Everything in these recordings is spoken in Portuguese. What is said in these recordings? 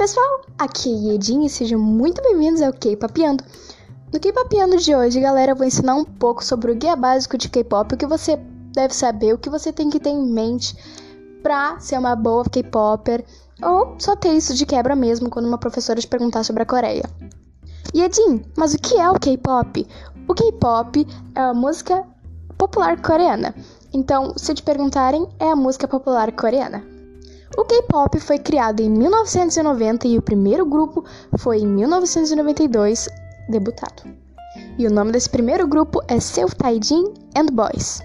pessoal, aqui é Edinho e sejam muito bem-vindos ao K-Papiando. No K-Papiando de hoje, galera, eu vou ensinar um pouco sobre o guia básico de K-Pop, o que você deve saber, o que você tem que ter em mente pra ser uma boa K-Popper, ou só ter isso de quebra mesmo quando uma professora te perguntar sobre a Coreia. E Edin, mas o que é o K-Pop? O K-Pop é a música popular coreana. Então, se te perguntarem, é a música popular coreana. O K-pop foi criado em 1990 e o primeiro grupo foi em 1992 debutado. E o nome desse primeiro grupo é Self Taijin and Boys.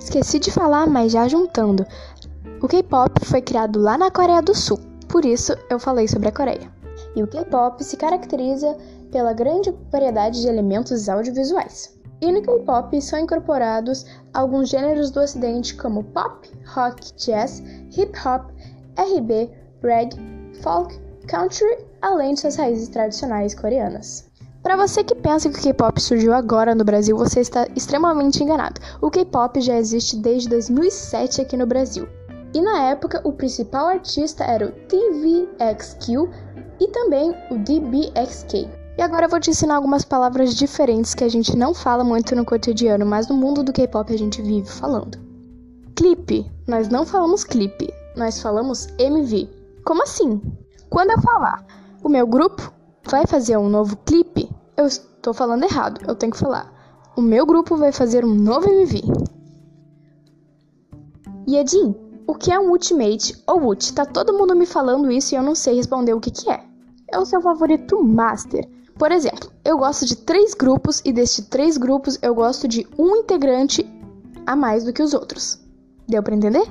Esqueci de falar, mas já juntando. O K-pop foi criado lá na Coreia do Sul, por isso eu falei sobre a Coreia. E o K-pop se caracteriza pela grande variedade de elementos audiovisuais. E no K-pop são incorporados alguns gêneros do ocidente como pop, rock, jazz, hip hop, RB, reggae, folk, country, além de suas raízes tradicionais coreanas. Para você que pensa que o K-pop surgiu agora no Brasil, você está extremamente enganado. O K-pop já existe desde 2007 aqui no Brasil. E na época, o principal artista era o TVXQ e também o DBXK. E agora eu vou te ensinar algumas palavras diferentes que a gente não fala muito no cotidiano, mas no mundo do K-pop a gente vive falando. Clipe, nós não falamos clipe, nós falamos MV. Como assim? Quando eu falar, o meu grupo vai fazer um novo clipe, eu estou falando errado, eu tenho que falar. O meu grupo vai fazer um novo MV. E o que é um Ultimate ou Ult? Tá todo mundo me falando isso e eu não sei responder o que, que é. É o seu favorito Master. Por exemplo, eu gosto de três grupos e destes três grupos eu gosto de um integrante a mais do que os outros. Deu para entender?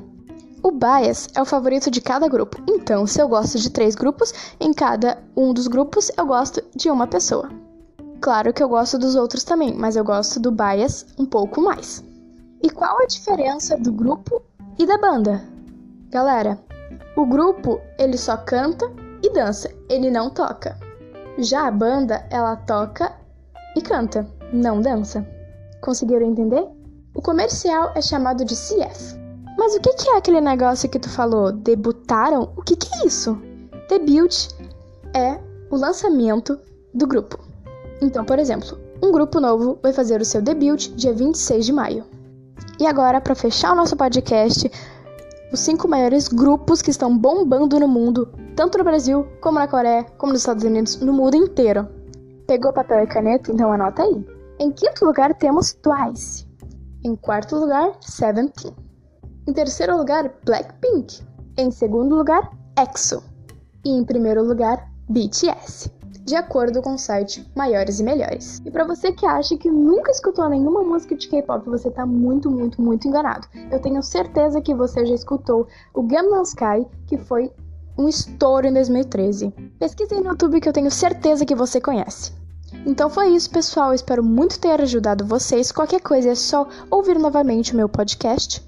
O bias é o favorito de cada grupo. Então, se eu gosto de três grupos, em cada um dos grupos eu gosto de uma pessoa. Claro que eu gosto dos outros também, mas eu gosto do bias um pouco mais. E qual a diferença do grupo e da banda? Galera, o grupo ele só canta e dança, ele não toca. Já a banda, ela toca e canta, não dança. Conseguiram entender? O comercial é chamado de CF. Mas o que é aquele negócio que tu falou? Debutaram? O que, é isso? Debut é o lançamento do grupo. Então, por exemplo, um grupo novo vai fazer o seu debut dia 26 de maio. E agora, para fechar o nosso podcast, os cinco maiores grupos que estão bombando no mundo, tanto no Brasil, como na Coreia, como nos Estados Unidos, no mundo inteiro. Pegou papel e caneta? Então anota aí. Em quinto lugar temos Twice. Em quarto lugar, Seventeen. Em terceiro lugar, Blackpink. Em segundo lugar, EXO. E em primeiro lugar, BTS de acordo com o site Maiores e Melhores. E para você que acha que nunca escutou nenhuma música de K-pop, você tá muito, muito, muito enganado. Eu tenho certeza que você já escutou o Gangnam Sky, que foi um estouro em 2013. Pesquisei no YouTube que eu tenho certeza que você conhece. Então foi isso, pessoal. Espero muito ter ajudado vocês. Qualquer coisa é só ouvir novamente o meu podcast.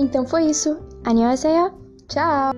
Então foi isso. Annyeonghaseyo. Tchau!